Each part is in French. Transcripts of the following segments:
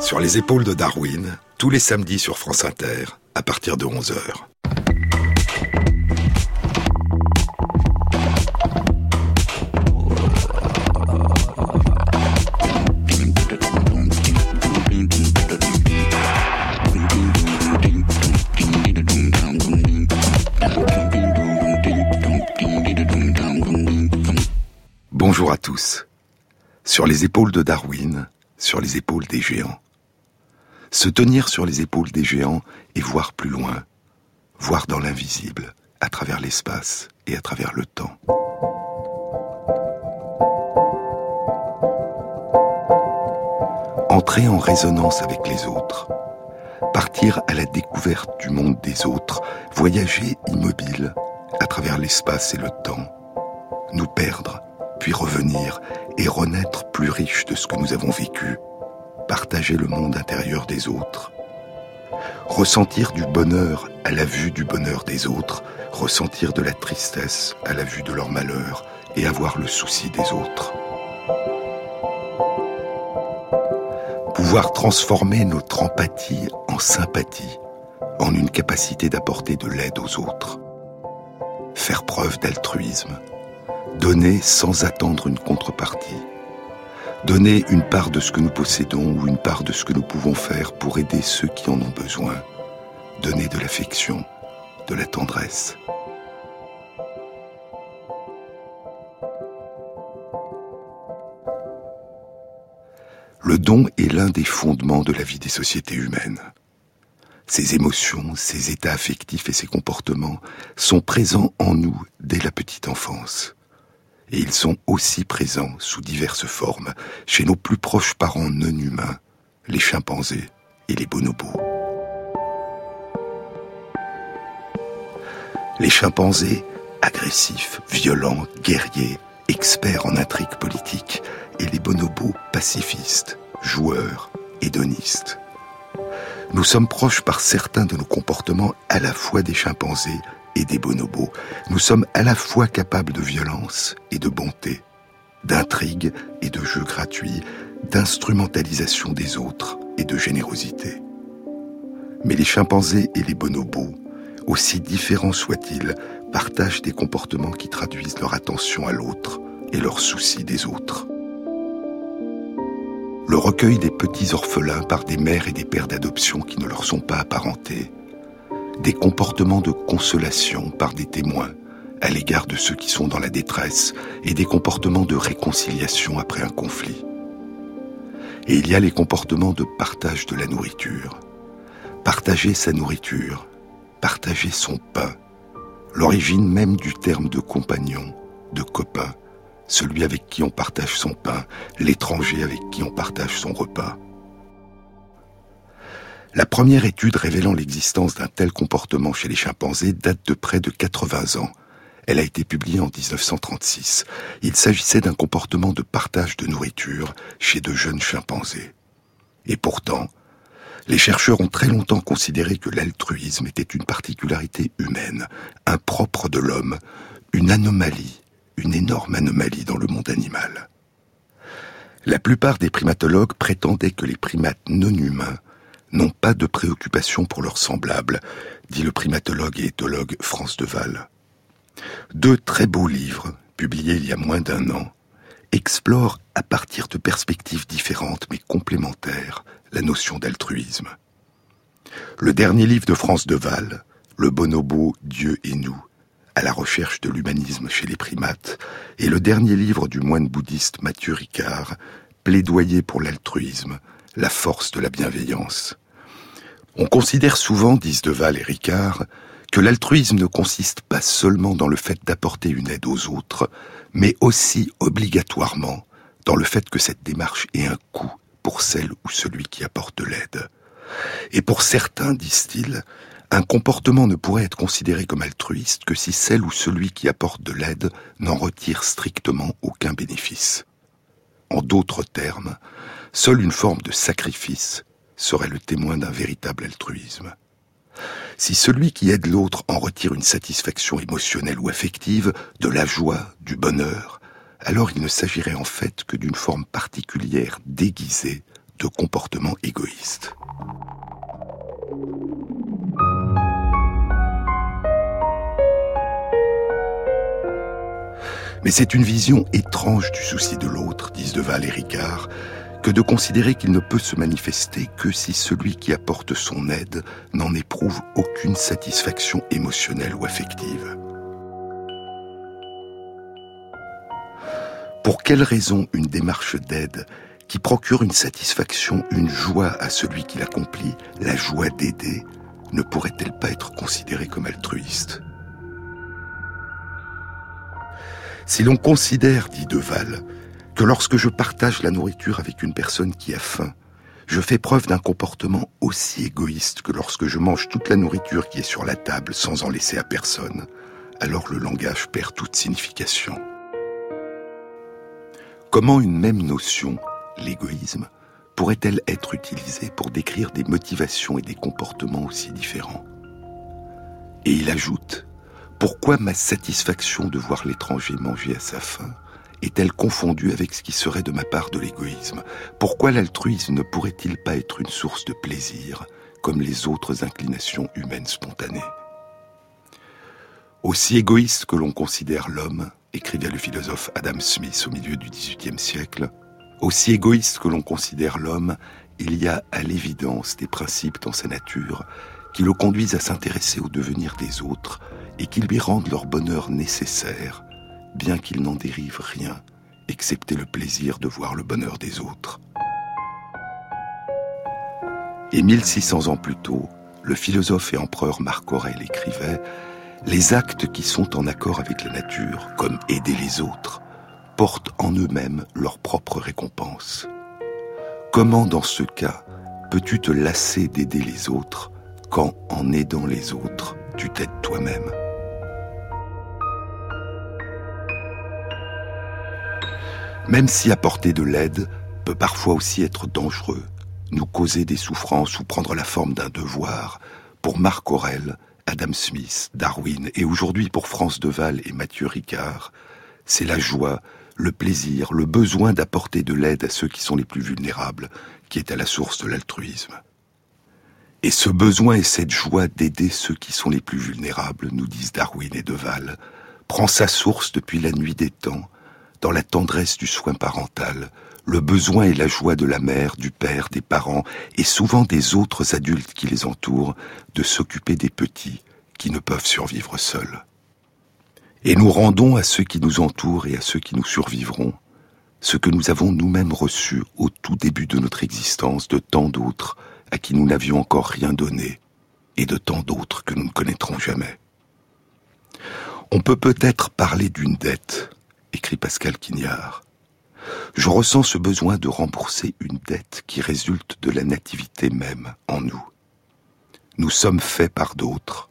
Sur les épaules de Darwin, tous les samedis sur France Inter, à partir de 11h. Bonjour à tous. Sur les épaules de Darwin, sur les épaules des géants. Se tenir sur les épaules des géants et voir plus loin, voir dans l'invisible, à travers l'espace et à travers le temps. Entrer en résonance avec les autres, partir à la découverte du monde des autres, voyager immobile à travers l'espace et le temps, nous perdre, puis revenir et renaître plus riche de ce que nous avons vécu, partager le monde intérieur des autres, ressentir du bonheur à la vue du bonheur des autres, ressentir de la tristesse à la vue de leur malheur et avoir le souci des autres. Pouvoir transformer notre empathie en sympathie, en une capacité d'apporter de l'aide aux autres. Faire preuve d'altruisme, donner sans attendre une contrepartie. Donner une part de ce que nous possédons ou une part de ce que nous pouvons faire pour aider ceux qui en ont besoin. Donner de l'affection, de la tendresse. Le don est l'un des fondements de la vie des sociétés humaines. Ces émotions, ces états affectifs et ces comportements sont présents en nous dès la petite enfance et ils sont aussi présents sous diverses formes chez nos plus proches parents non humains, les chimpanzés et les bonobos. Les chimpanzés, agressifs, violents, guerriers, experts en intrigues politiques, et les bonobos pacifistes, joueurs, hédonistes. Nous sommes proches par certains de nos comportements à la fois des chimpanzés et des bonobos, nous sommes à la fois capables de violence et de bonté, d'intrigue et de jeux gratuits, d'instrumentalisation des autres et de générosité. Mais les chimpanzés et les bonobos, aussi différents soient-ils, partagent des comportements qui traduisent leur attention à l'autre et leur souci des autres. Le recueil des petits orphelins par des mères et des pères d'adoption qui ne leur sont pas apparentés, des comportements de consolation par des témoins à l'égard de ceux qui sont dans la détresse et des comportements de réconciliation après un conflit. Et il y a les comportements de partage de la nourriture. Partager sa nourriture, partager son pain, l'origine même du terme de compagnon, de copain, celui avec qui on partage son pain, l'étranger avec qui on partage son repas. La première étude révélant l'existence d'un tel comportement chez les chimpanzés date de près de 80 ans. Elle a été publiée en 1936. Il s'agissait d'un comportement de partage de nourriture chez de jeunes chimpanzés. Et pourtant, les chercheurs ont très longtemps considéré que l'altruisme était une particularité humaine, impropre de l'homme, une anomalie, une énorme anomalie dans le monde animal. La plupart des primatologues prétendaient que les primates non humains n'ont pas de préoccupation pour leurs semblables, dit le primatologue et éthologue France Deval. Deux très beaux livres, publiés il y a moins d'un an, explorent à partir de perspectives différentes mais complémentaires la notion d'altruisme. Le dernier livre de France Deval, Le bonobo, Dieu et nous, à la recherche de l'humanisme chez les primates, et le dernier livre du moine bouddhiste Mathieu Ricard, Plaidoyer pour l'altruisme, la force de la bienveillance. On considère souvent, disent Deval et Ricard, que l'altruisme ne consiste pas seulement dans le fait d'apporter une aide aux autres, mais aussi obligatoirement dans le fait que cette démarche ait un coût pour celle ou celui qui apporte l'aide. Et pour certains, disent-ils, un comportement ne pourrait être considéré comme altruiste que si celle ou celui qui apporte de l'aide n'en retire strictement aucun bénéfice. En d'autres termes, Seule une forme de sacrifice serait le témoin d'un véritable altruisme. Si celui qui aide l'autre en retire une satisfaction émotionnelle ou affective, de la joie, du bonheur, alors il ne s'agirait en fait que d'une forme particulière déguisée de comportement égoïste. Mais c'est une vision étrange du souci de l'autre, disent Deval et Ricard, que de considérer qu'il ne peut se manifester que si celui qui apporte son aide n'en éprouve aucune satisfaction émotionnelle ou affective. Pour quelle raison une démarche d'aide qui procure une satisfaction, une joie à celui qui l'accomplit, la joie d'aider, ne pourrait-elle pas être considérée comme altruiste? Si l'on considère, dit Deval, que lorsque je partage la nourriture avec une personne qui a faim, je fais preuve d'un comportement aussi égoïste que lorsque je mange toute la nourriture qui est sur la table sans en laisser à personne, alors le langage perd toute signification. Comment une même notion, l'égoïsme, pourrait-elle être utilisée pour décrire des motivations et des comportements aussi différents? Et il ajoute, pourquoi ma satisfaction de voir l'étranger manger à sa faim? Est-elle confondue avec ce qui serait de ma part de l'égoïsme? Pourquoi l'altruisme ne pourrait-il pas être une source de plaisir, comme les autres inclinations humaines spontanées? Aussi égoïste que l'on considère l'homme, écrivait le philosophe Adam Smith au milieu du XVIIIe siècle, aussi égoïste que l'on considère l'homme, il y a à l'évidence des principes dans sa nature qui le conduisent à s'intéresser au devenir des autres et qui lui rendent leur bonheur nécessaire bien qu'il n'en dérive rien, excepté le plaisir de voir le bonheur des autres. Et 1600 ans plus tôt, le philosophe et empereur Marc Aurèle écrivait Les actes qui sont en accord avec la nature, comme aider les autres, portent en eux-mêmes leur propre récompense. Comment dans ce cas peux-tu te lasser d'aider les autres quand, en aidant les autres, tu t'aides toi-même? Même si apporter de l'aide peut parfois aussi être dangereux, nous causer des souffrances ou prendre la forme d'un devoir, pour Marc Aurel, Adam Smith, Darwin et aujourd'hui pour France Deval et Mathieu Ricard, c'est la joie, le plaisir, le besoin d'apporter de l'aide à ceux qui sont les plus vulnérables qui est à la source de l'altruisme. Et ce besoin et cette joie d'aider ceux qui sont les plus vulnérables, nous disent Darwin et Deval, prend sa source depuis la nuit des temps, dans la tendresse du soin parental, le besoin et la joie de la mère, du père, des parents et souvent des autres adultes qui les entourent de s'occuper des petits qui ne peuvent survivre seuls. Et nous rendons à ceux qui nous entourent et à ceux qui nous survivront ce que nous avons nous-mêmes reçu au tout début de notre existence de tant d'autres à qui nous n'avions encore rien donné et de tant d'autres que nous ne connaîtrons jamais. On peut peut-être parler d'une dette, écrit Pascal Quignard. Je ressens ce besoin de rembourser une dette qui résulte de la nativité même en nous. Nous sommes faits par d'autres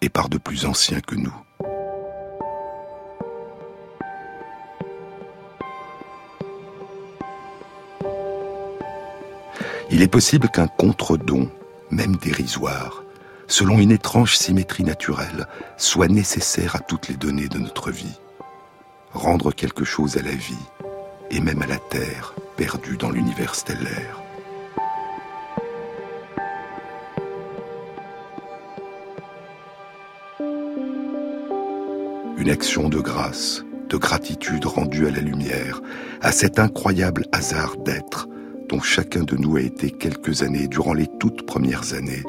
et par de plus anciens que nous. Il est possible qu'un contre-don, même dérisoire, selon une étrange symétrie naturelle, soit nécessaire à toutes les données de notre vie rendre quelque chose à la vie et même à la Terre perdue dans l'univers stellaire. Une action de grâce, de gratitude rendue à la lumière, à cet incroyable hasard d'être dont chacun de nous a été quelques années, durant les toutes premières années,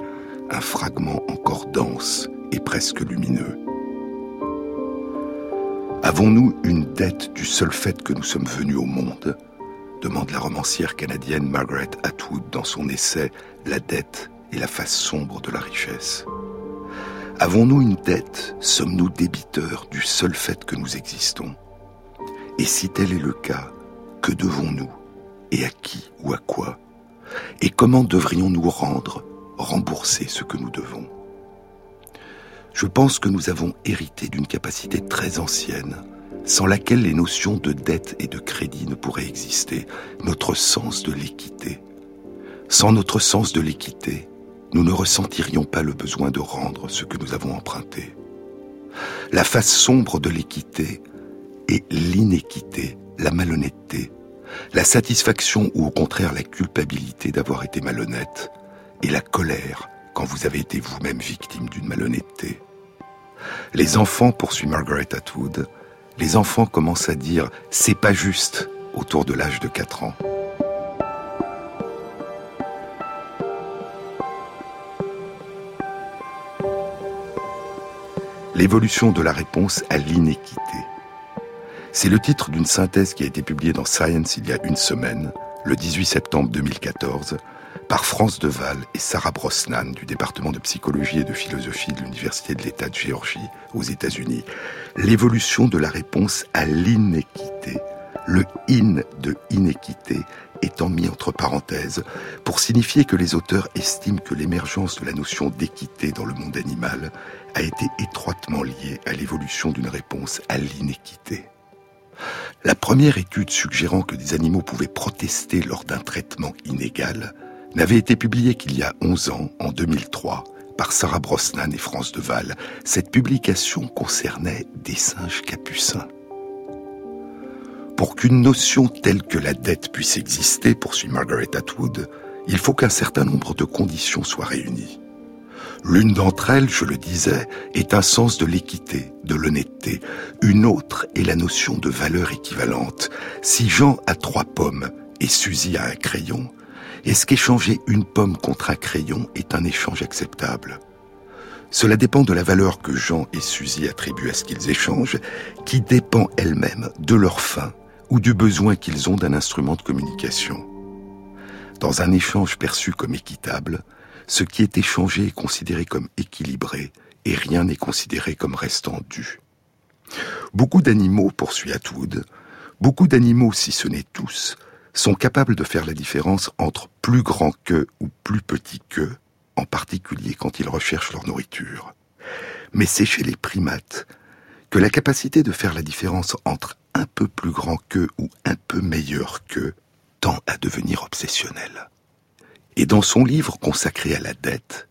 un fragment encore dense et presque lumineux. Avons-nous une dette du seul fait que nous sommes venus au monde demande la romancière canadienne Margaret Atwood dans son essai La dette et la face sombre de la richesse. Avons-nous une dette? Sommes-nous débiteurs du seul fait que nous existons? Et si tel est le cas, que devons-nous? Et à qui ou à quoi? Et comment devrions-nous rendre, rembourser ce que nous devons? Je pense que nous avons hérité d'une capacité très ancienne, sans laquelle les notions de dette et de crédit ne pourraient exister, notre sens de l'équité. Sans notre sens de l'équité, nous ne ressentirions pas le besoin de rendre ce que nous avons emprunté. La face sombre de l'équité est l'inéquité, la malhonnêteté, la satisfaction ou au contraire la culpabilité d'avoir été malhonnête, et la colère quand vous avez été vous-même victime d'une malhonnêteté. Les enfants, poursuit Margaret Atwood, les enfants commencent à dire c'est pas juste autour de l'âge de 4 ans. L'évolution de la réponse à l'inéquité. C'est le titre d'une synthèse qui a été publiée dans Science il y a une semaine, le 18 septembre 2014, par France Deval et Sarah Brosnan du département de psychologie et de philosophie de l'Université de l'État de Géorgie aux États-Unis. L'évolution de la réponse à l'inéquité. Le in de inéquité étant mis entre parenthèses pour signifier que les auteurs estiment que l'émergence de la notion d'équité dans le monde animal a été étroitement liée à l'évolution d'une réponse à l'inéquité. La première étude suggérant que des animaux pouvaient protester lors d'un traitement inégal n'avait été publié qu'il y a 11 ans, en 2003, par Sarah Brosnan et France Deval. Cette publication concernait des singes capucins. Pour qu'une notion telle que la dette puisse exister, poursuit Margaret Atwood, il faut qu'un certain nombre de conditions soient réunies. L'une d'entre elles, je le disais, est un sens de l'équité, de l'honnêteté. Une autre est la notion de valeur équivalente. Si Jean a trois pommes et Suzy a un crayon, est-ce qu'échanger une pomme contre un crayon est un échange acceptable? Cela dépend de la valeur que Jean et Suzy attribuent à ce qu'ils échangent, qui dépend elle-même de leur fin ou du besoin qu'ils ont d'un instrument de communication. Dans un échange perçu comme équitable, ce qui est échangé est considéré comme équilibré et rien n'est considéré comme restant dû. Beaucoup d'animaux, poursuit Atwood, beaucoup d'animaux, si ce n'est tous, sont capables de faire la différence entre plus grand que ou plus petit que, en particulier quand ils recherchent leur nourriture. Mais c'est chez les primates que la capacité de faire la différence entre un peu plus grand que ou un peu meilleur que tend à devenir obsessionnelle. Et dans son livre consacré à la dette,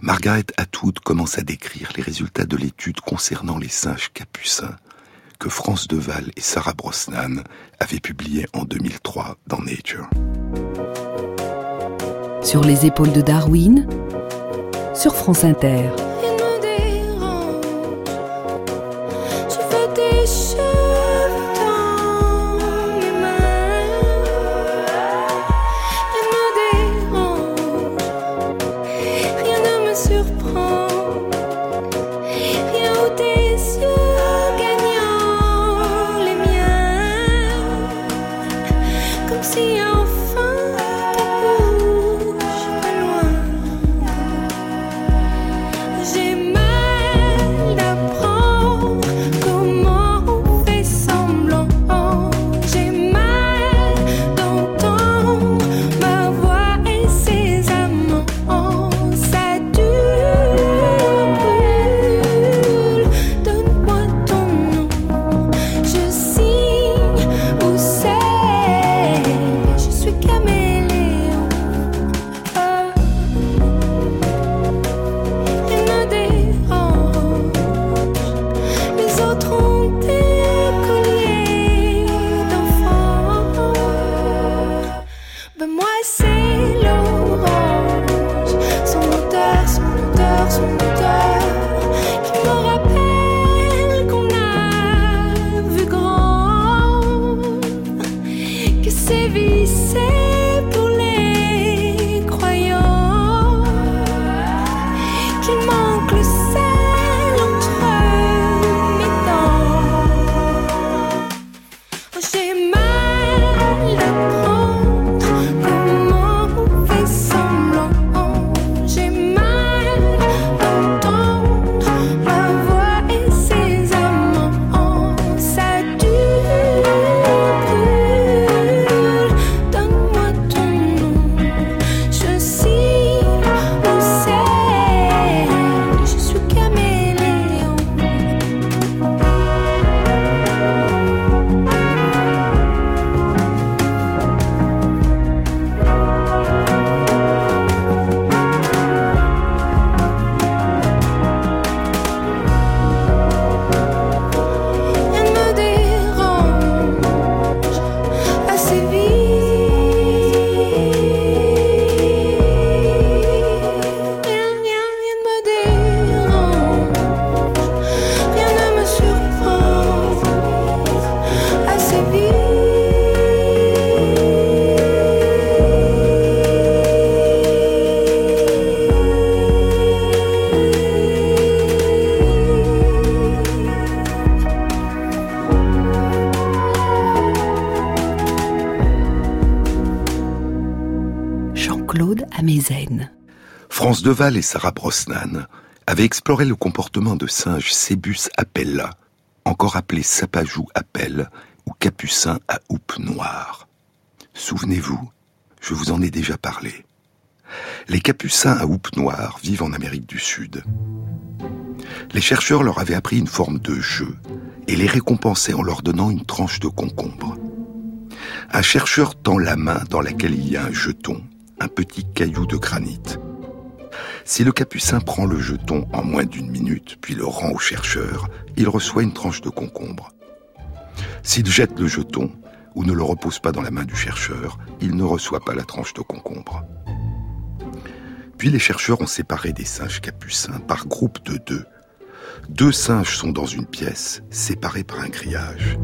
Margaret Atwood commence à décrire les résultats de l'étude concernant les singes capucins que France Deval et Sarah Brosnan avaient publié en 2003 dans Nature. Sur les épaules de Darwin, sur France Inter. Deval et Sarah Brosnan avaient exploré le comportement de singe Cébus apella, encore appelé sapajou appel ou capucin à houppe noire. Souvenez-vous, je vous en ai déjà parlé. Les capucins à houppe noire vivent en Amérique du Sud. Les chercheurs leur avaient appris une forme de jeu et les récompensaient en leur donnant une tranche de concombre. Un chercheur tend la main dans laquelle il y a un jeton, un petit caillou de granit. Si le capucin prend le jeton en moins d'une minute, puis le rend au chercheur, il reçoit une tranche de concombre. S'il jette le jeton, ou ne le repose pas dans la main du chercheur, il ne reçoit pas la tranche de concombre. Puis les chercheurs ont séparé des singes capucins par groupe de deux. Deux singes sont dans une pièce, séparés par un grillage.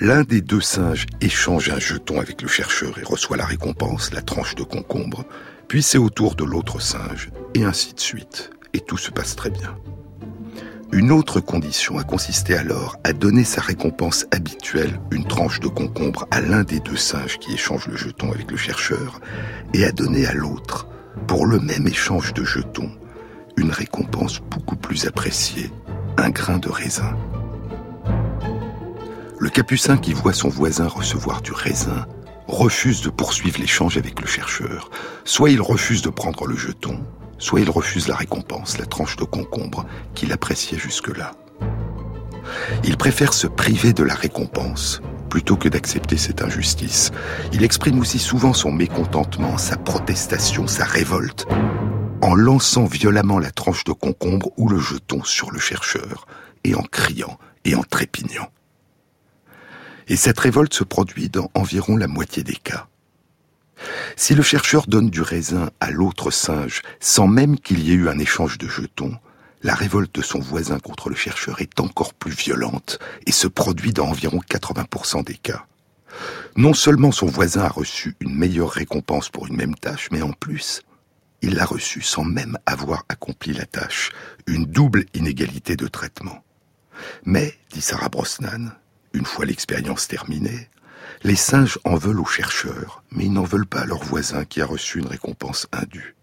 L'un des deux singes échange un jeton avec le chercheur et reçoit la récompense, la tranche de concombre, puis c'est au tour de l'autre singe, et ainsi de suite. Et tout se passe très bien. Une autre condition a consisté alors à donner sa récompense habituelle, une tranche de concombre, à l'un des deux singes qui échange le jeton avec le chercheur, et à donner à l'autre, pour le même échange de jetons, une récompense beaucoup plus appréciée, un grain de raisin. Le capucin qui voit son voisin recevoir du raisin refuse de poursuivre l'échange avec le chercheur. Soit il refuse de prendre le jeton, soit il refuse la récompense, la tranche de concombre qu'il appréciait jusque-là. Il préfère se priver de la récompense plutôt que d'accepter cette injustice. Il exprime aussi souvent son mécontentement, sa protestation, sa révolte, en lançant violemment la tranche de concombre ou le jeton sur le chercheur, et en criant et en trépignant. Et cette révolte se produit dans environ la moitié des cas. Si le chercheur donne du raisin à l'autre singe sans même qu'il y ait eu un échange de jetons, la révolte de son voisin contre le chercheur est encore plus violente et se produit dans environ 80% des cas. Non seulement son voisin a reçu une meilleure récompense pour une même tâche, mais en plus, il l'a reçue sans même avoir accompli la tâche, une double inégalité de traitement. Mais, dit Sarah Brosnan, une fois l'expérience terminée, les singes en veulent aux chercheurs, mais ils n'en veulent pas à leur voisin qui a reçu une récompense indue.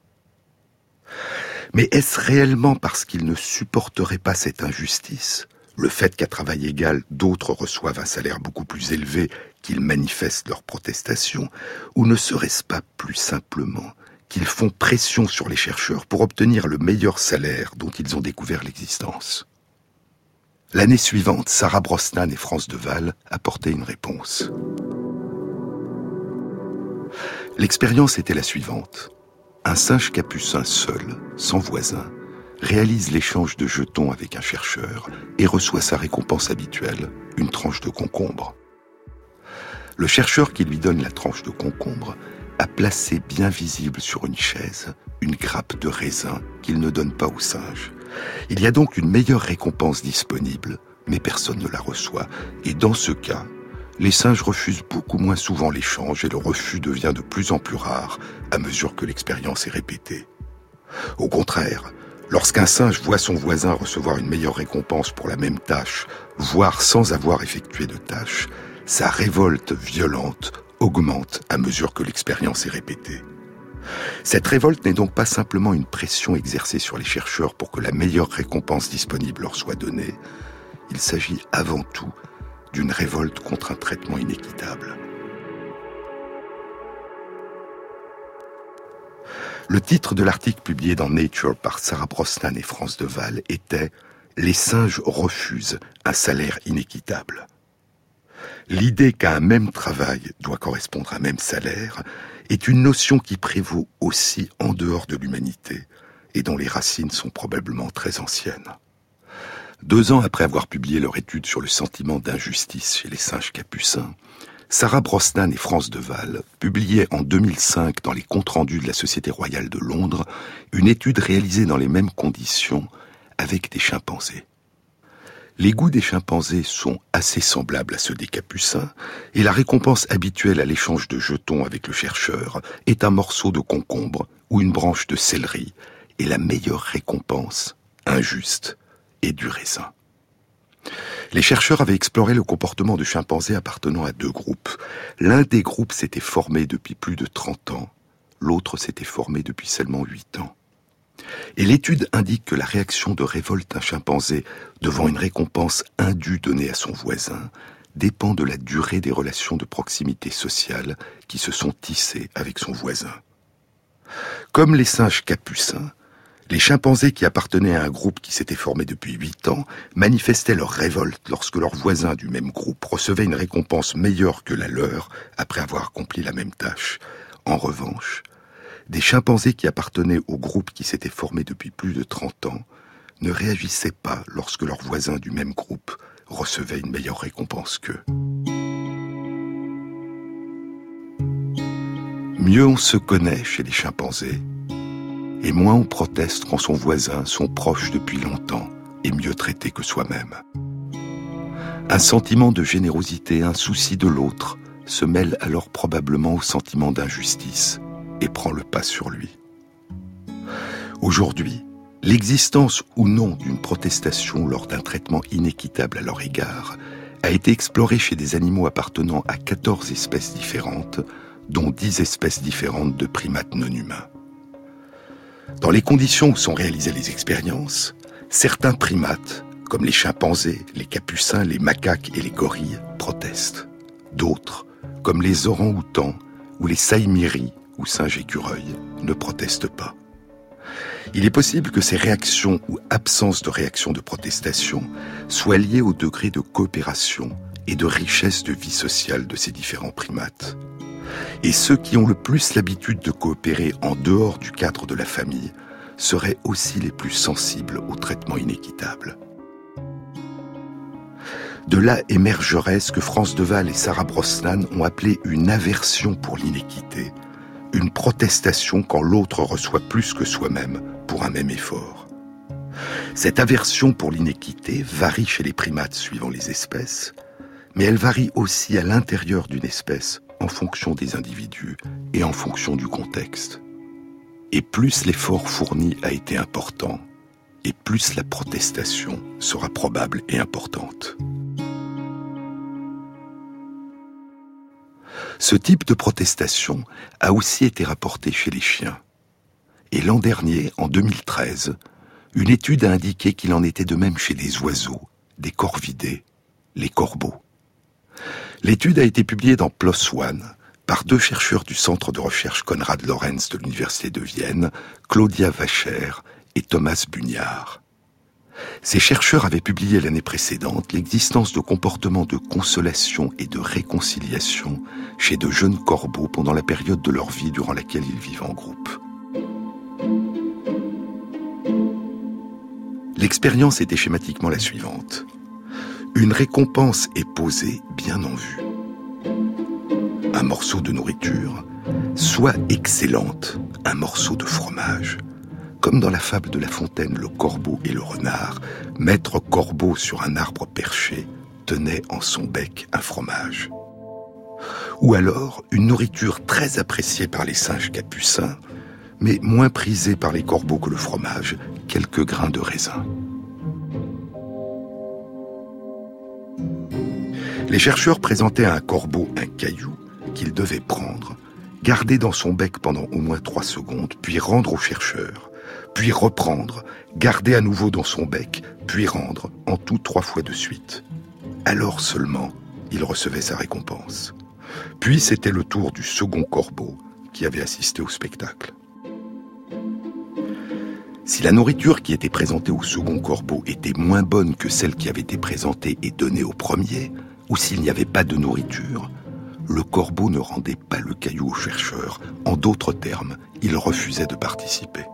Mais est-ce réellement parce qu'ils ne supporteraient pas cette injustice, le fait qu'à travail égal, d'autres reçoivent un salaire beaucoup plus élevé, qu'ils manifestent leur protestation, ou ne serait-ce pas plus simplement qu'ils font pression sur les chercheurs pour obtenir le meilleur salaire dont ils ont découvert l'existence? L'année suivante, Sarah Brosnan et France Deval apportaient une réponse. L'expérience était la suivante. Un singe capucin seul, sans voisin, réalise l'échange de jetons avec un chercheur et reçoit sa récompense habituelle, une tranche de concombre. Le chercheur qui lui donne la tranche de concombre a placé bien visible sur une chaise une grappe de raisin qu'il ne donne pas au singe. Il y a donc une meilleure récompense disponible, mais personne ne la reçoit. Et dans ce cas, les singes refusent beaucoup moins souvent l'échange et le refus devient de plus en plus rare à mesure que l'expérience est répétée. Au contraire, lorsqu'un singe voit son voisin recevoir une meilleure récompense pour la même tâche, voire sans avoir effectué de tâche, sa révolte violente augmente à mesure que l'expérience est répétée. Cette révolte n'est donc pas simplement une pression exercée sur les chercheurs pour que la meilleure récompense disponible leur soit donnée, il s'agit avant tout d'une révolte contre un traitement inéquitable. Le titre de l'article publié dans Nature par Sarah Brosnan et France Deval était Les singes refusent un salaire inéquitable. L'idée qu'à un même travail doit correspondre à un même salaire est une notion qui prévaut aussi en dehors de l'humanité et dont les racines sont probablement très anciennes. Deux ans après avoir publié leur étude sur le sentiment d'injustice chez les singes capucins, Sarah Brosnan et France Deval publiaient en 2005 dans les comptes rendus de la Société royale de Londres une étude réalisée dans les mêmes conditions avec des chimpanzés. Les goûts des chimpanzés sont assez semblables à ceux des capucins, et la récompense habituelle à l'échange de jetons avec le chercheur est un morceau de concombre ou une branche de céleri, et la meilleure récompense, injuste, est du raisin. Les chercheurs avaient exploré le comportement de chimpanzés appartenant à deux groupes. L'un des groupes s'était formé depuis plus de 30 ans, l'autre s'était formé depuis seulement 8 ans. Et l'étude indique que la réaction de révolte d'un chimpanzé devant une récompense indue donnée à son voisin dépend de la durée des relations de proximité sociale qui se sont tissées avec son voisin. Comme les singes capucins, les chimpanzés qui appartenaient à un groupe qui s'était formé depuis huit ans manifestaient leur révolte lorsque leurs voisins du même groupe recevaient une récompense meilleure que la leur après avoir accompli la même tâche. En revanche, des chimpanzés qui appartenaient au groupe qui s'était formé depuis plus de 30 ans ne réagissaient pas lorsque leurs voisins du même groupe recevaient une meilleure récompense qu'eux. Mieux on se connaît chez les chimpanzés, et moins on proteste quand son voisin, son proche depuis longtemps, est mieux traité que soi-même. Un sentiment de générosité, un souci de l'autre, se mêle alors probablement au sentiment d'injustice et prend le pas sur lui. Aujourd'hui, l'existence ou non d'une protestation lors d'un traitement inéquitable à leur égard a été explorée chez des animaux appartenant à 14 espèces différentes, dont 10 espèces différentes de primates non humains. Dans les conditions où sont réalisées les expériences, certains primates, comme les chimpanzés, les capucins, les macaques et les gorilles, protestent. D'autres, comme les orang-outans ou les saïmiris ou singes écureuils, ne protestent pas. Il est possible que ces réactions ou absence de réaction de protestation soient liées au degré de coopération et de richesse de vie sociale de ces différents primates. Et ceux qui ont le plus l'habitude de coopérer en dehors du cadre de la famille seraient aussi les plus sensibles au traitement inéquitable. De là émergerait ce que France Deval et Sarah Brosnan ont appelé une aversion pour l'inéquité, une protestation quand l'autre reçoit plus que soi-même pour un même effort. Cette aversion pour l'inéquité varie chez les primates suivant les espèces, mais elle varie aussi à l'intérieur d'une espèce en fonction des individus et en fonction du contexte. Et plus l'effort fourni a été important, et plus la protestation sera probable et importante. Ce type de protestation a aussi été rapporté chez les chiens. Et l'an dernier, en 2013, une étude a indiqué qu'il en était de même chez les oiseaux, des corvidés, les corbeaux. L'étude a été publiée dans PLOS ONE par deux chercheurs du centre de recherche Konrad Lorenz de l'Université de Vienne, Claudia Vacher et Thomas Bugnard. Ces chercheurs avaient publié l'année précédente l'existence de comportements de consolation et de réconciliation chez de jeunes corbeaux pendant la période de leur vie durant laquelle ils vivent en groupe. L'expérience était schématiquement la suivante. Une récompense est posée bien en vue. Un morceau de nourriture, soit excellente, un morceau de fromage. Comme dans la fable de La Fontaine, le corbeau et le renard, maître corbeau sur un arbre perché tenait en son bec un fromage. Ou alors une nourriture très appréciée par les singes capucins, mais moins prisée par les corbeaux que le fromage, quelques grains de raisin. Les chercheurs présentaient à un corbeau un caillou qu'il devait prendre, garder dans son bec pendant au moins trois secondes, puis rendre au chercheur, puis reprendre, garder à nouveau dans son bec, puis rendre, en tout trois fois de suite. Alors seulement, il recevait sa récompense. Puis c'était le tour du second corbeau qui avait assisté au spectacle. Si la nourriture qui était présentée au second corbeau était moins bonne que celle qui avait été présentée et donnée au premier, ou s'il n'y avait pas de nourriture, le corbeau ne rendait pas le caillou au chercheur. En d'autres termes, il refusait de participer.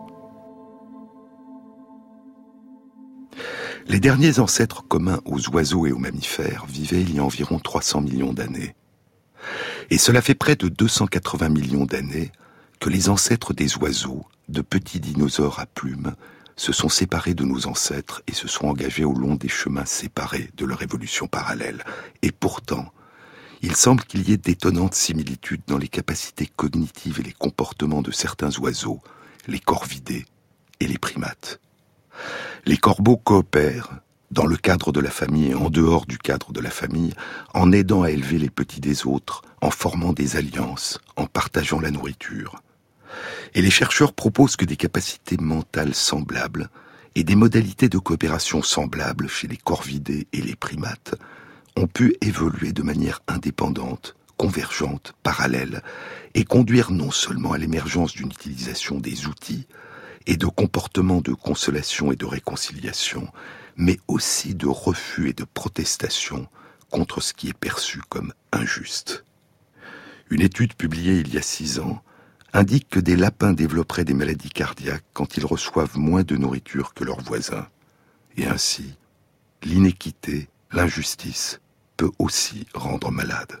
Les derniers ancêtres communs aux oiseaux et aux mammifères vivaient il y a environ 300 millions d'années. Et cela fait près de 280 millions d'années que les ancêtres des oiseaux, de petits dinosaures à plumes, se sont séparés de nos ancêtres et se sont engagés au long des chemins séparés de leur évolution parallèle. Et pourtant, il semble qu'il y ait d'étonnantes similitudes dans les capacités cognitives et les comportements de certains oiseaux, les corvidés et les primates. Les corbeaux coopèrent, dans le cadre de la famille et en dehors du cadre de la famille, en aidant à élever les petits des autres, en formant des alliances, en partageant la nourriture. Et les chercheurs proposent que des capacités mentales semblables et des modalités de coopération semblables chez les corvidés et les primates ont pu évoluer de manière indépendante, convergente, parallèle, et conduire non seulement à l'émergence d'une utilisation des outils et de comportements de consolation et de réconciliation, mais aussi de refus et de protestation contre ce qui est perçu comme injuste. Une étude publiée il y a six ans indique que des lapins développeraient des maladies cardiaques quand ils reçoivent moins de nourriture que leurs voisins. Et ainsi, l'inéquité, l'injustice peut aussi rendre malade.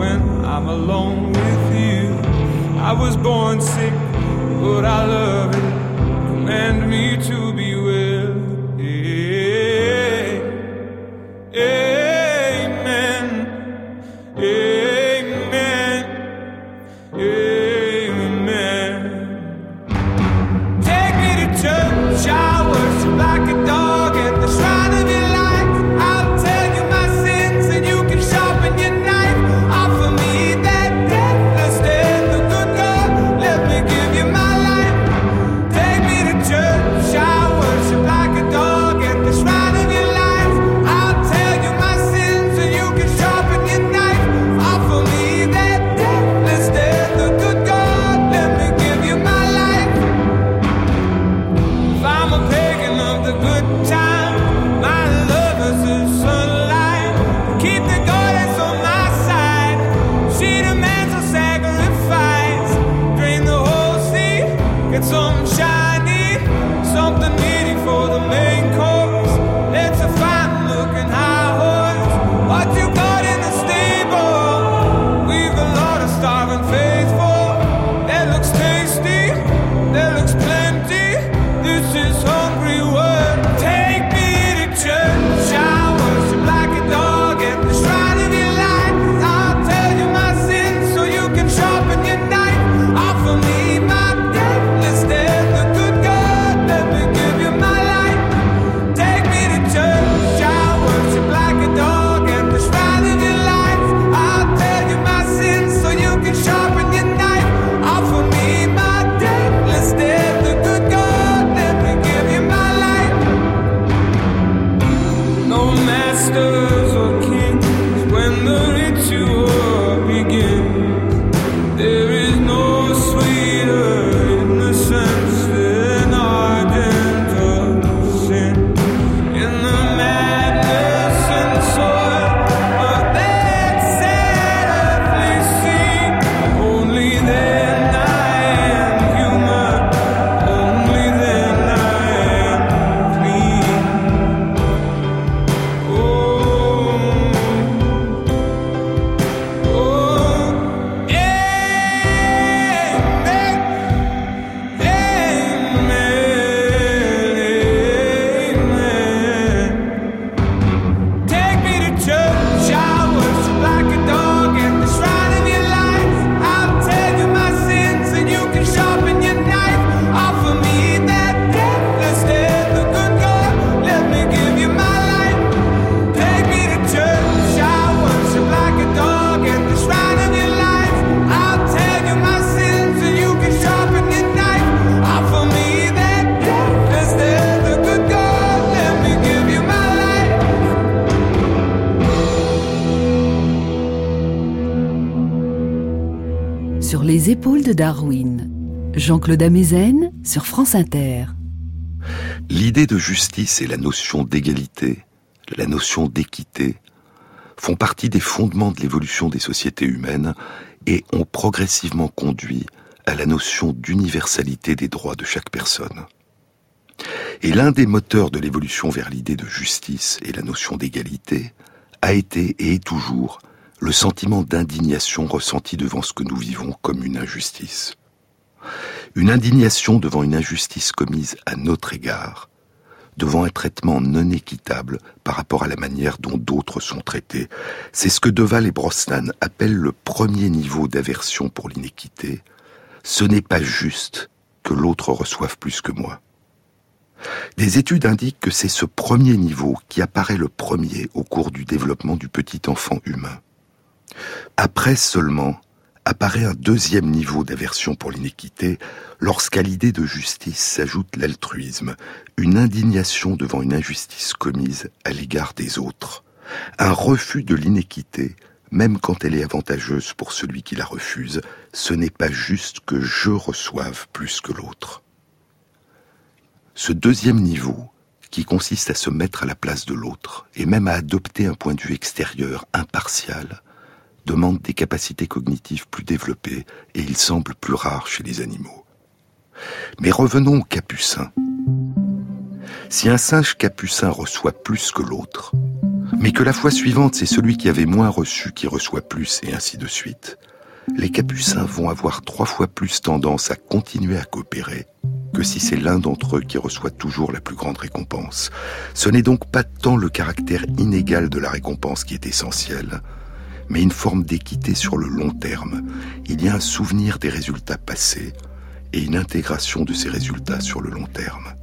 when I'm alone with you. I was born sick, but I love it. Command me to be well. Yeah. Yeah. Jean-Claude Amezen sur France Inter. L'idée de justice et la notion d'égalité, la notion d'équité, font partie des fondements de l'évolution des sociétés humaines et ont progressivement conduit à la notion d'universalité des droits de chaque personne. Et l'un des moteurs de l'évolution vers l'idée de justice et la notion d'égalité a été et est toujours le sentiment d'indignation ressenti devant ce que nous vivons comme une injustice. Une indignation devant une injustice commise à notre égard, devant un traitement non équitable par rapport à la manière dont d'autres sont traités. C'est ce que Deval et Brosnan appellent le premier niveau d'aversion pour l'inéquité. Ce n'est pas juste que l'autre reçoive plus que moi. Des études indiquent que c'est ce premier niveau qui apparaît le premier au cours du développement du petit enfant humain. Après seulement apparaît un deuxième niveau d'aversion pour l'inéquité lorsqu'à l'idée de justice s'ajoute l'altruisme, une indignation devant une injustice commise à l'égard des autres, un refus de l'inéquité, même quand elle est avantageuse pour celui qui la refuse, ce n'est pas juste que je reçoive plus que l'autre. Ce deuxième niveau, qui consiste à se mettre à la place de l'autre, et même à adopter un point de vue extérieur, impartial, demande des capacités cognitives plus développées, et il semble plus rare chez les animaux. Mais revenons aux capucins. Si un singe capucin reçoit plus que l'autre, mais que la fois suivante c'est celui qui avait moins reçu qui reçoit plus, et ainsi de suite, les capucins vont avoir trois fois plus tendance à continuer à coopérer que si c'est l'un d'entre eux qui reçoit toujours la plus grande récompense. Ce n'est donc pas tant le caractère inégal de la récompense qui est essentiel, mais une forme d'équité sur le long terme. Il y a un souvenir des résultats passés et une intégration de ces résultats sur le long terme.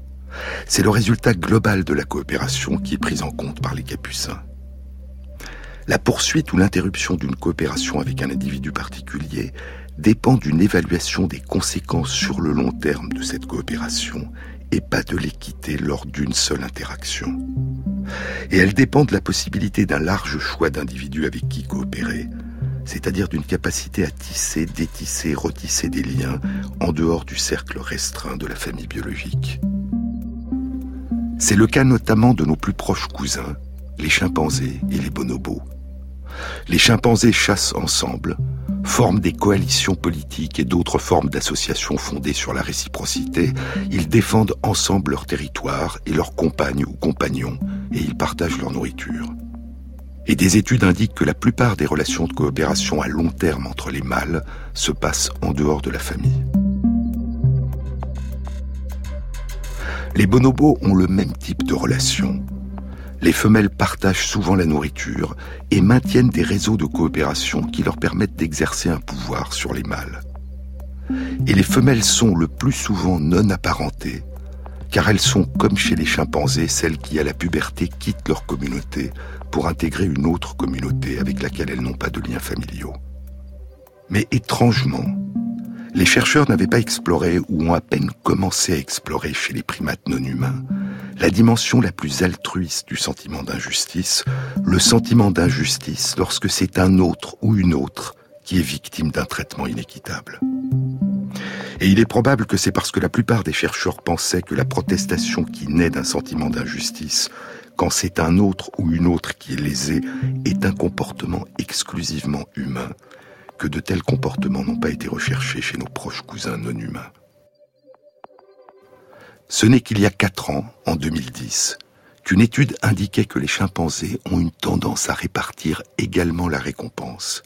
C'est le résultat global de la coopération qui est pris en compte par les capucins. La poursuite ou l'interruption d'une coopération avec un individu particulier dépend d'une évaluation des conséquences sur le long terme de cette coopération et pas de l'équité lors d'une seule interaction. Et elle dépend de la possibilité d'un large choix d'individus avec qui coopérer, c'est-à-dire d'une capacité à tisser, détisser, retisser des liens en dehors du cercle restreint de la famille biologique. C'est le cas notamment de nos plus proches cousins, les chimpanzés et les bonobos. Les chimpanzés chassent ensemble, forment des coalitions politiques et d'autres formes d'associations fondées sur la réciprocité. Ils défendent ensemble leur territoire et leurs compagnes ou compagnons, et ils partagent leur nourriture. Et des études indiquent que la plupart des relations de coopération à long terme entre les mâles se passent en dehors de la famille. Les bonobos ont le même type de relation, les femelles partagent souvent la nourriture et maintiennent des réseaux de coopération qui leur permettent d'exercer un pouvoir sur les mâles. Et les femelles sont le plus souvent non apparentées, car elles sont, comme chez les chimpanzés, celles qui à la puberté quittent leur communauté pour intégrer une autre communauté avec laquelle elles n'ont pas de liens familiaux. Mais étrangement, les chercheurs n'avaient pas exploré ou ont à peine commencé à explorer chez les primates non humains la dimension la plus altruiste du sentiment d'injustice, le sentiment d'injustice lorsque c'est un autre ou une autre qui est victime d'un traitement inéquitable. Et il est probable que c'est parce que la plupart des chercheurs pensaient que la protestation qui naît d'un sentiment d'injustice, quand c'est un autre ou une autre qui est lésé, est un comportement exclusivement humain, que de tels comportements n'ont pas été recherchés chez nos proches cousins non humains. Ce n'est qu'il y a quatre ans, en 2010, qu'une étude indiquait que les chimpanzés ont une tendance à répartir également la récompense,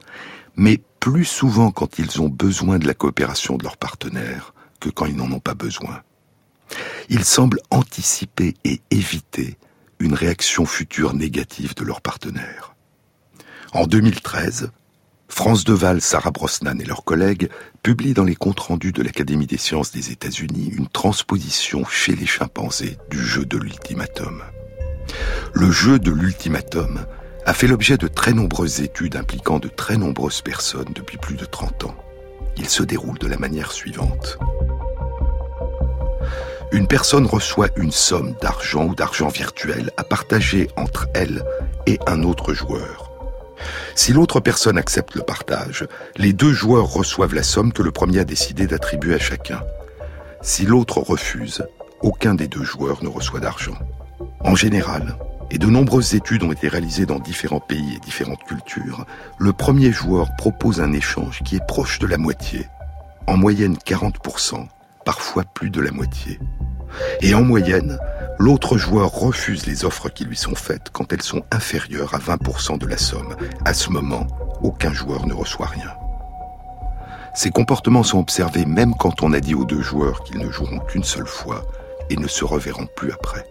mais plus souvent quand ils ont besoin de la coopération de leurs partenaires que quand ils n'en ont pas besoin. Ils semblent anticiper et éviter une réaction future négative de leurs partenaires. En 2013, France Deval, Sarah Brosnan et leurs collègues publient dans les comptes rendus de l'Académie des sciences des États-Unis une transposition chez les chimpanzés du jeu de l'ultimatum. Le jeu de l'ultimatum a fait l'objet de très nombreuses études impliquant de très nombreuses personnes depuis plus de 30 ans. Il se déroule de la manière suivante. Une personne reçoit une somme d'argent ou d'argent virtuel à partager entre elle et un autre joueur. Si l'autre personne accepte le partage, les deux joueurs reçoivent la somme que le premier a décidé d'attribuer à chacun. Si l'autre refuse, aucun des deux joueurs ne reçoit d'argent. En général, et de nombreuses études ont été réalisées dans différents pays et différentes cultures, le premier joueur propose un échange qui est proche de la moitié, en moyenne 40%, parfois plus de la moitié. Et en moyenne, l'autre joueur refuse les offres qui lui sont faites quand elles sont inférieures à 20% de la somme. À ce moment, aucun joueur ne reçoit rien. Ces comportements sont observés même quand on a dit aux deux joueurs qu'ils ne joueront qu'une seule fois et ne se reverront plus après.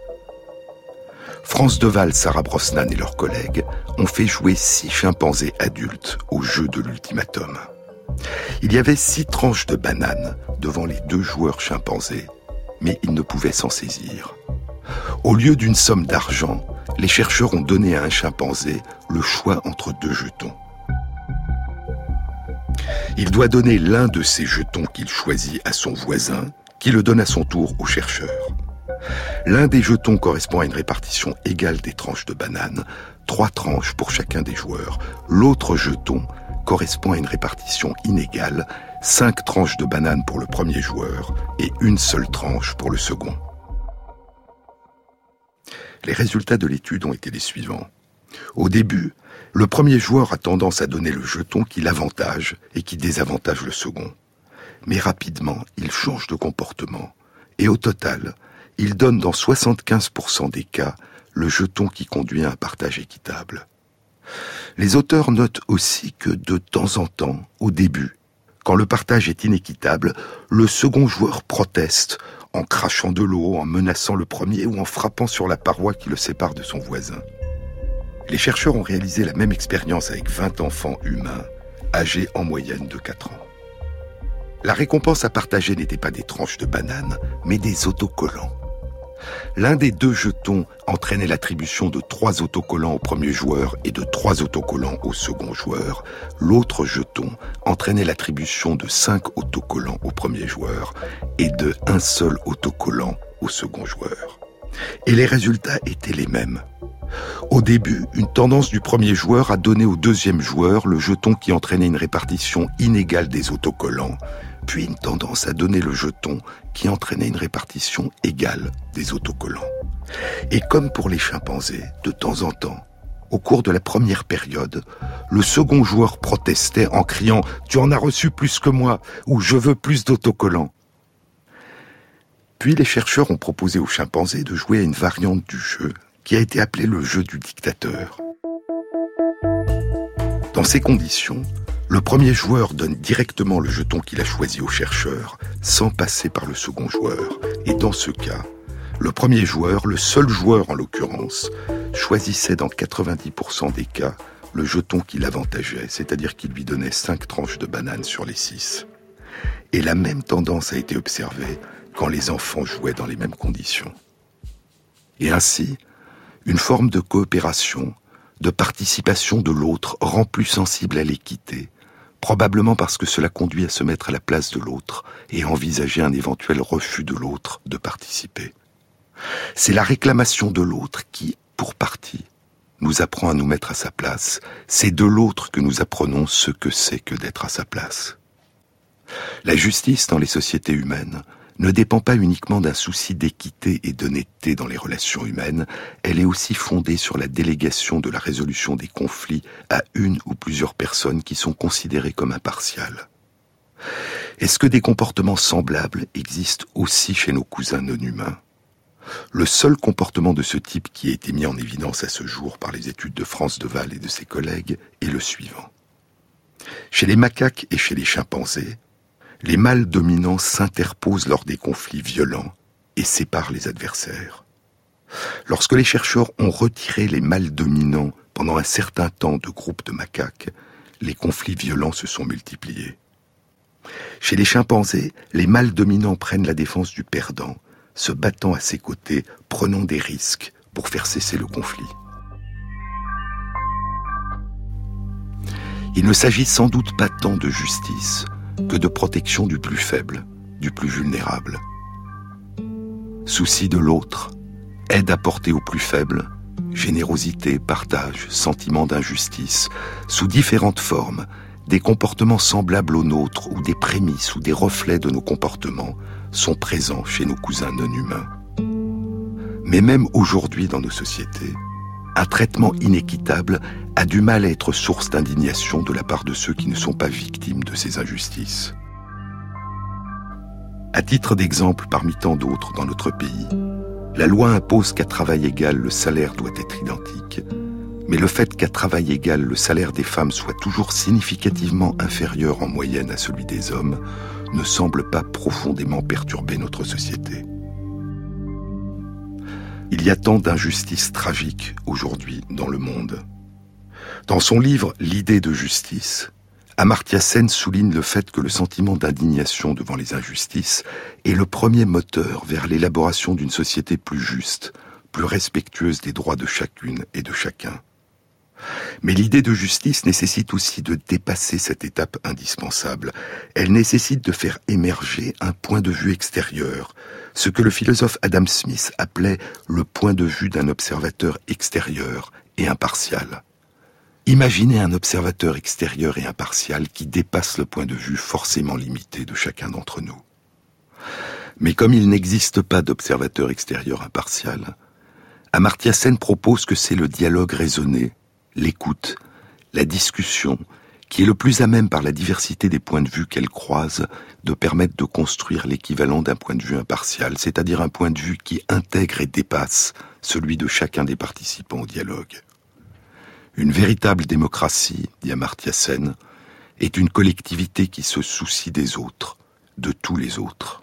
France Deval, Sarah Brosnan et leurs collègues ont fait jouer six chimpanzés adultes au jeu de l'ultimatum. Il y avait six tranches de bananes devant les deux joueurs chimpanzés, mais ils ne pouvaient s'en saisir. Au lieu d'une somme d'argent, les chercheurs ont donné à un chimpanzé le choix entre deux jetons. Il doit donner l'un de ces jetons qu'il choisit à son voisin, qui le donne à son tour au chercheur. L'un des jetons correspond à une répartition égale des tranches de bananes, trois tranches pour chacun des joueurs. L'autre jeton correspond à une répartition inégale, cinq tranches de bananes pour le premier joueur et une seule tranche pour le second. Les résultats de l'étude ont été les suivants. Au début, le premier joueur a tendance à donner le jeton qui l'avantage et qui désavantage le second. Mais rapidement, il change de comportement et au total, il donne dans 75% des cas le jeton qui conduit à un partage équitable. Les auteurs notent aussi que de temps en temps, au début, quand le partage est inéquitable, le second joueur proteste en crachant de l'eau, en menaçant le premier ou en frappant sur la paroi qui le sépare de son voisin. Les chercheurs ont réalisé la même expérience avec 20 enfants humains, âgés en moyenne de 4 ans. La récompense à partager n'était pas des tranches de bananes, mais des autocollants. L'un des deux jetons entraînait l'attribution de trois autocollants au premier joueur et de trois autocollants au second joueur. L'autre jeton entraînait l'attribution de cinq autocollants au premier joueur et de un seul autocollant au second joueur. Et les résultats étaient les mêmes. Au début, une tendance du premier joueur a donné au deuxième joueur le jeton qui entraînait une répartition inégale des autocollants, puis une tendance à donner le jeton qui entraînait une répartition égale des autocollants. Et comme pour les chimpanzés, de temps en temps, au cours de la première période, le second joueur protestait en criant ⁇ Tu en as reçu plus que moi !⁇ ou ⁇ Je veux plus d'autocollants !⁇ Puis les chercheurs ont proposé aux chimpanzés de jouer à une variante du jeu qui a été appelée le jeu du dictateur. Dans ces conditions, le premier joueur donne directement le jeton qu'il a choisi au chercheur, sans passer par le second joueur. Et dans ce cas, le premier joueur, le seul joueur en l'occurrence, choisissait dans 90% des cas le jeton qui l'avantageait, c'est-à-dire qu'il lui donnait 5 tranches de banane sur les 6. Et la même tendance a été observée quand les enfants jouaient dans les mêmes conditions. Et ainsi, une forme de coopération, de participation de l'autre rend plus sensible à l'équité, probablement parce que cela conduit à se mettre à la place de l'autre et envisager un éventuel refus de l'autre de participer. C'est la réclamation de l'autre qui, pour partie, nous apprend à nous mettre à sa place. C'est de l'autre que nous apprenons ce que c'est que d'être à sa place. La justice dans les sociétés humaines ne dépend pas uniquement d'un souci d'équité et d'honnêteté dans les relations humaines, elle est aussi fondée sur la délégation de la résolution des conflits à une ou plusieurs personnes qui sont considérées comme impartiales. Est-ce que des comportements semblables existent aussi chez nos cousins non humains? Le seul comportement de ce type qui a été mis en évidence à ce jour par les études de France Deval et de ses collègues est le suivant. Chez les macaques et chez les chimpanzés, les mâles dominants s'interposent lors des conflits violents et séparent les adversaires. Lorsque les chercheurs ont retiré les mâles dominants pendant un certain temps de groupes de macaques, les conflits violents se sont multipliés. Chez les chimpanzés, les mâles dominants prennent la défense du perdant, se battant à ses côtés, prenant des risques pour faire cesser le conflit. Il ne s'agit sans doute pas tant de justice que de protection du plus faible, du plus vulnérable. Souci de l'autre, aide apportée au plus faible, générosité, partage, sentiment d'injustice, sous différentes formes, des comportements semblables aux nôtres ou des prémices ou des reflets de nos comportements sont présents chez nos cousins non humains. Mais même aujourd'hui dans nos sociétés, un traitement inéquitable a du mal à être source d'indignation de la part de ceux qui ne sont pas victimes de ces injustices. À titre d'exemple, parmi tant d'autres dans notre pays, la loi impose qu'à travail égal, le salaire doit être identique, mais le fait qu'à travail égal, le salaire des femmes soit toujours significativement inférieur en moyenne à celui des hommes ne semble pas profondément perturber notre société. Il y a tant d'injustices tragiques aujourd'hui dans le monde. Dans son livre L'idée de justice, Amartya Sen souligne le fait que le sentiment d'indignation devant les injustices est le premier moteur vers l'élaboration d'une société plus juste, plus respectueuse des droits de chacune et de chacun. Mais l'idée de justice nécessite aussi de dépasser cette étape indispensable. Elle nécessite de faire émerger un point de vue extérieur, ce que le philosophe Adam Smith appelait le point de vue d'un observateur extérieur et impartial. Imaginez un observateur extérieur et impartial qui dépasse le point de vue forcément limité de chacun d'entre nous. Mais comme il n'existe pas d'observateur extérieur impartial, Amartya Sen propose que c'est le dialogue raisonné, l'écoute, la discussion, qui est le plus à même par la diversité des points de vue qu'elle croise de permettre de construire l'équivalent d'un point de vue impartial, c'est-à-dire un point de vue qui intègre et dépasse celui de chacun des participants au dialogue. Une véritable démocratie, dit Amartya Sen, est une collectivité qui se soucie des autres, de tous les autres.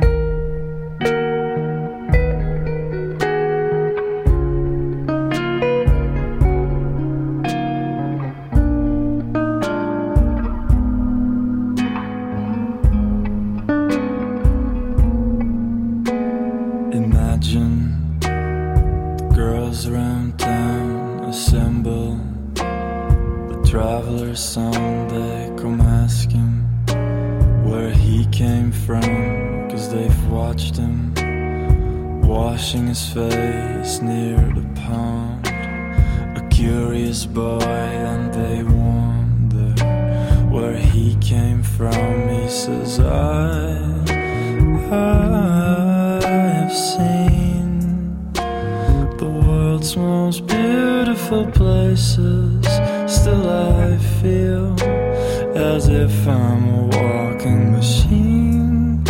downtown assemble. The travelers someday come ask him where he came from cause they've watched him washing his face near the pond. A curious boy and they wonder where he came from. He says i i have seen its most beautiful places. Still, I feel as if I'm a walking machine,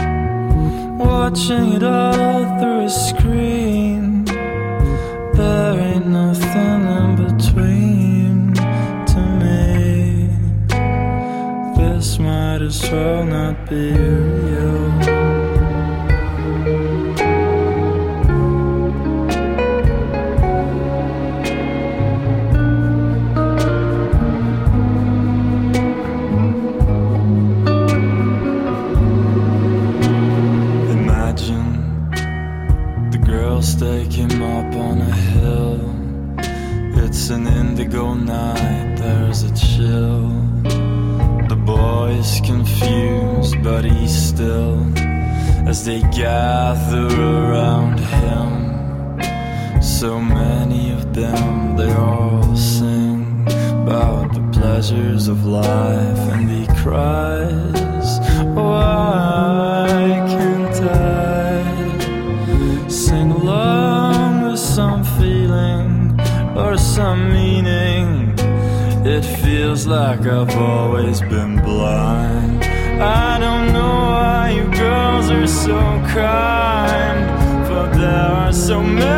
watching it all through a screen. There ain't nothing in between to me. This might as well not be. still as they gather around him. So many of them, they all sing about the pleasures of life and he cries, Why can't I sing along with some feeling or some meaning? It feels like I've always been blind. I don't so kind, for there are so many.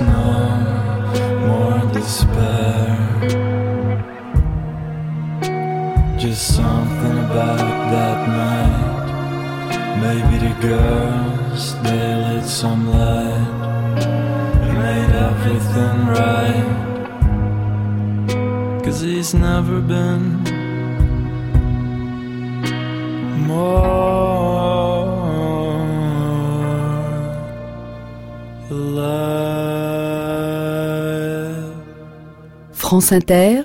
No more despair. Just something about that night. Maybe the girls, they lit some light and made everything right. Cause he's never been France Inter,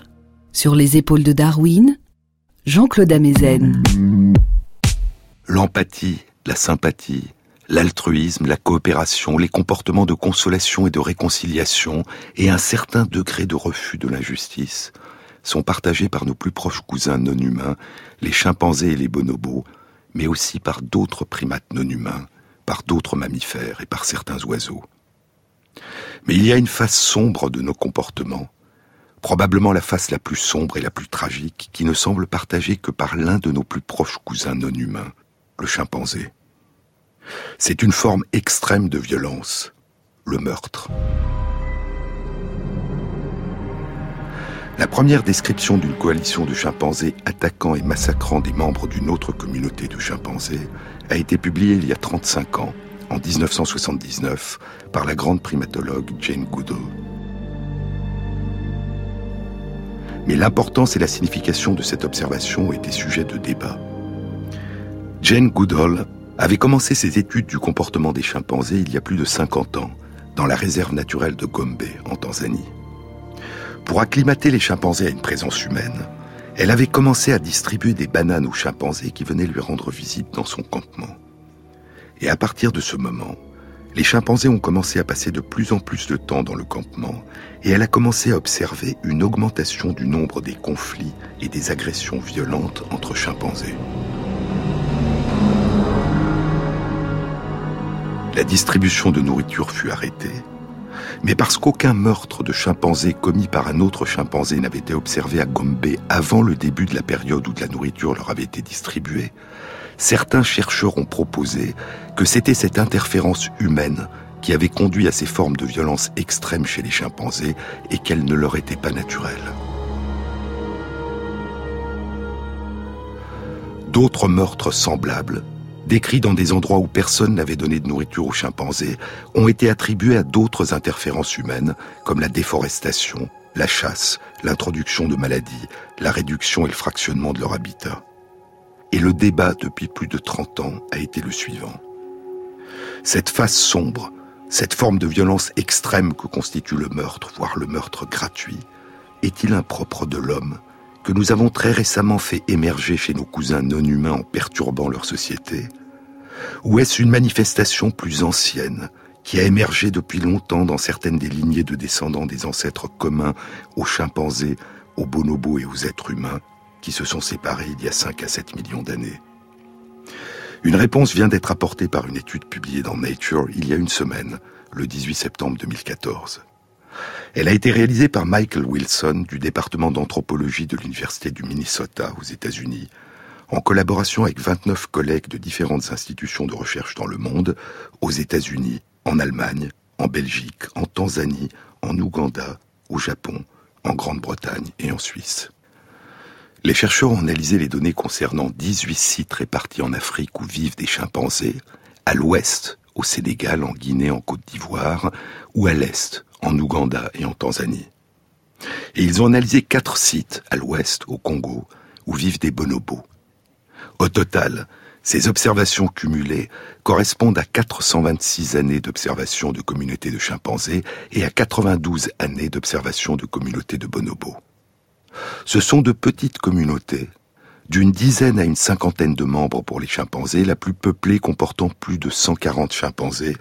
sur les épaules de Darwin, Jean-Claude Amezen. L'empathie, la sympathie, l'altruisme, la coopération, les comportements de consolation et de réconciliation et un certain degré de refus de l'injustice sont partagés par nos plus proches cousins non humains, les chimpanzés et les bonobos, mais aussi par d'autres primates non humains, par d'autres mammifères et par certains oiseaux. Mais il y a une face sombre de nos comportements, probablement la face la plus sombre et la plus tragique, qui ne semble partagée que par l'un de nos plus proches cousins non humains, le chimpanzé. C'est une forme extrême de violence, le meurtre. La première description d'une coalition de chimpanzés attaquant et massacrant des membres d'une autre communauté de chimpanzés a été publiée il y a 35 ans, en 1979, par la grande primatologue Jane Goodall. Mais l'importance et la signification de cette observation étaient sujet de débat. Jane Goodall avait commencé ses études du comportement des chimpanzés il y a plus de 50 ans, dans la réserve naturelle de Gombe, en Tanzanie. Pour acclimater les chimpanzés à une présence humaine, elle avait commencé à distribuer des bananes aux chimpanzés qui venaient lui rendre visite dans son campement. Et à partir de ce moment, les chimpanzés ont commencé à passer de plus en plus de temps dans le campement et elle a commencé à observer une augmentation du nombre des conflits et des agressions violentes entre chimpanzés. La distribution de nourriture fut arrêtée, mais parce qu'aucun meurtre de chimpanzé commis par un autre chimpanzé n'avait été observé à Gombe avant le début de la période où de la nourriture leur avait été distribuée, certains chercheurs ont proposé que c'était cette interférence humaine qui avait conduit à ces formes de violence extrêmes chez les chimpanzés et qu'elle ne leur était pas naturelle. D'autres meurtres semblables décrits dans des endroits où personne n'avait donné de nourriture aux chimpanzés, ont été attribués à d'autres interférences humaines, comme la déforestation, la chasse, l'introduction de maladies, la réduction et le fractionnement de leur habitat. Et le débat depuis plus de 30 ans a été le suivant. Cette face sombre, cette forme de violence extrême que constitue le meurtre, voire le meurtre gratuit, est-il impropre de l'homme que nous avons très récemment fait émerger chez nos cousins non humains en perturbant leur société? Ou est-ce une manifestation plus ancienne qui a émergé depuis longtemps dans certaines des lignées de descendants des ancêtres communs aux chimpanzés, aux bonobos et aux êtres humains qui se sont séparés il y a 5 à 7 millions d'années Une réponse vient d'être apportée par une étude publiée dans Nature il y a une semaine, le 18 septembre 2014. Elle a été réalisée par Michael Wilson du département d'anthropologie de l'Université du Minnesota aux États-Unis, en collaboration avec 29 collègues de différentes institutions de recherche dans le monde, aux États-Unis, en Allemagne, en Belgique, en Tanzanie, en Ouganda, au Japon, en Grande-Bretagne et en Suisse. Les chercheurs ont analysé les données concernant 18 sites répartis en Afrique où vivent des chimpanzés, à l'ouest, au Sénégal, en Guinée, en Côte d'Ivoire, ou à l'est, en Ouganda et en Tanzanie. Et ils ont analysé quatre sites à l'ouest, au Congo, où vivent des bonobos. Au total, ces observations cumulées correspondent à 426 années d'observation de communautés de chimpanzés et à 92 années d'observation de communautés de bonobos. Ce sont de petites communautés, d'une dizaine à une cinquantaine de membres pour les chimpanzés, la plus peuplée comportant plus de 140 chimpanzés,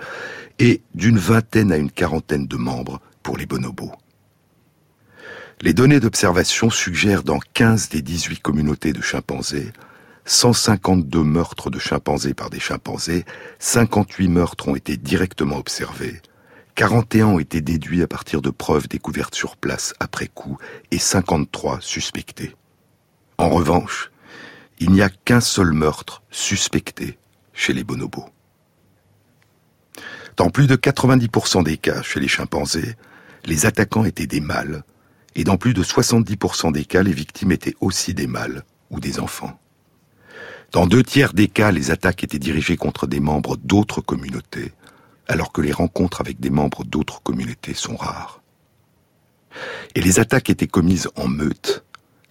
et d'une vingtaine à une quarantaine de membres pour les bonobos. Les données d'observation suggèrent dans 15 des 18 communautés de chimpanzés 152 meurtres de chimpanzés par des chimpanzés, 58 meurtres ont été directement observés, 41 ont été déduits à partir de preuves découvertes sur place après coup et 53 suspectés. En revanche, il n'y a qu'un seul meurtre suspecté chez les bonobos. Dans plus de 90% des cas chez les chimpanzés, les attaquants étaient des mâles, et dans plus de 70% des cas, les victimes étaient aussi des mâles ou des enfants. Dans deux tiers des cas, les attaques étaient dirigées contre des membres d'autres communautés, alors que les rencontres avec des membres d'autres communautés sont rares. Et les attaques étaient commises en meute,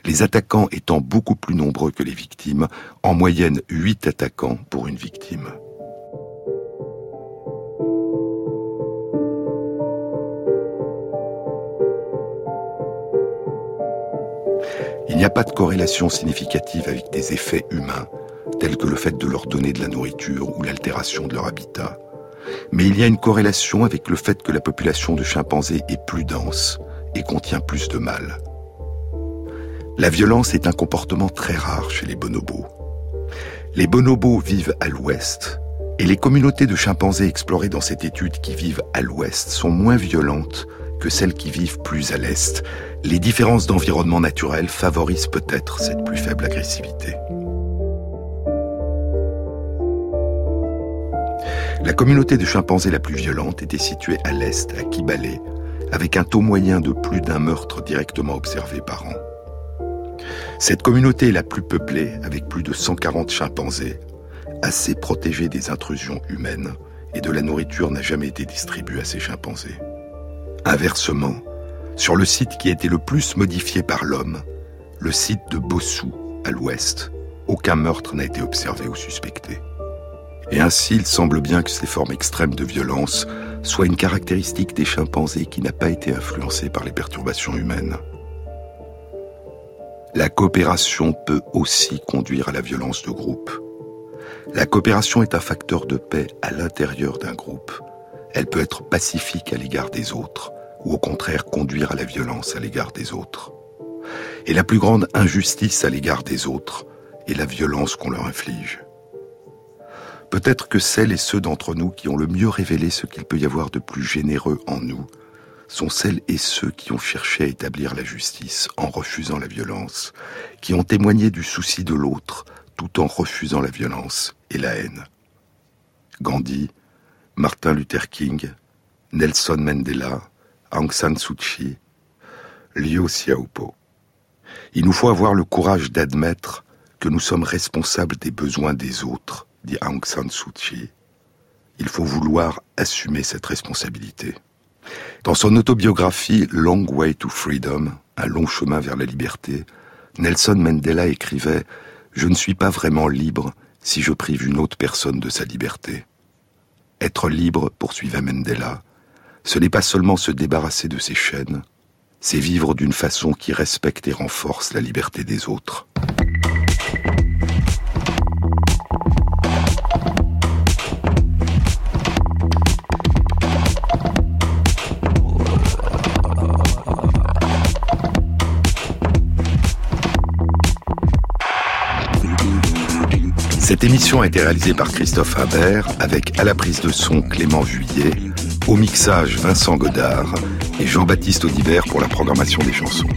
les attaquants étant beaucoup plus nombreux que les victimes, en moyenne 8 attaquants pour une victime. Il n'y a pas de corrélation significative avec des effets humains, tels que le fait de leur donner de la nourriture ou l'altération de leur habitat. Mais il y a une corrélation avec le fait que la population de chimpanzés est plus dense et contient plus de mâles. La violence est un comportement très rare chez les bonobos. Les bonobos vivent à l'ouest, et les communautés de chimpanzés explorées dans cette étude qui vivent à l'ouest sont moins violentes que celles qui vivent plus à l'est. Les différences d'environnement naturel favorisent peut-être cette plus faible agressivité. La communauté de chimpanzés la plus violente était située à l'est, à Kibale, avec un taux moyen de plus d'un meurtre directement observé par an. Cette communauté est la plus peuplée, avec plus de 140 chimpanzés, assez protégés des intrusions humaines, et de la nourriture n'a jamais été distribuée à ces chimpanzés. Inversement, sur le site qui a été le plus modifié par l'homme, le site de Bossou, à l'ouest, aucun meurtre n'a été observé ou suspecté. Et ainsi, il semble bien que ces formes extrêmes de violence soient une caractéristique des chimpanzés qui n'a pas été influencée par les perturbations humaines. La coopération peut aussi conduire à la violence de groupe. La coopération est un facteur de paix à l'intérieur d'un groupe. Elle peut être pacifique à l'égard des autres, ou au contraire conduire à la violence à l'égard des autres. Et la plus grande injustice à l'égard des autres est la violence qu'on leur inflige. Peut-être que celles et ceux d'entre nous qui ont le mieux révélé ce qu'il peut y avoir de plus généreux en nous sont celles et ceux qui ont cherché à établir la justice en refusant la violence, qui ont témoigné du souci de l'autre tout en refusant la violence et la haine. Gandhi, Martin Luther King, Nelson Mandela, Aung San Suu Kyi, Liu Xiaopo. Il nous faut avoir le courage d'admettre que nous sommes responsables des besoins des autres dit Aung San Suu Kyi, il faut vouloir assumer cette responsabilité. Dans son autobiographie Long Way to Freedom, un long chemin vers la liberté, Nelson Mandela écrivait Je ne suis pas vraiment libre si je prive une autre personne de sa liberté. Être libre, poursuivait Mandela, ce n'est pas seulement se débarrasser de ses chaînes, c'est vivre d'une façon qui respecte et renforce la liberté des autres. Cette émission a été réalisée par Christophe Haber avec à la prise de son Clément Juillet, au mixage Vincent Godard et Jean-Baptiste Audibert pour la programmation des chansons.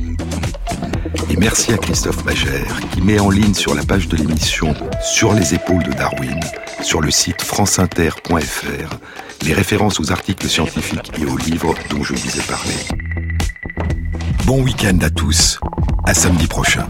Et merci à Christophe Magère qui met en ligne sur la page de l'émission Sur les épaules de Darwin, sur le site franceinter.fr, les références aux articles scientifiques et aux livres dont je vous ai parlé. Bon week-end à tous, à samedi prochain.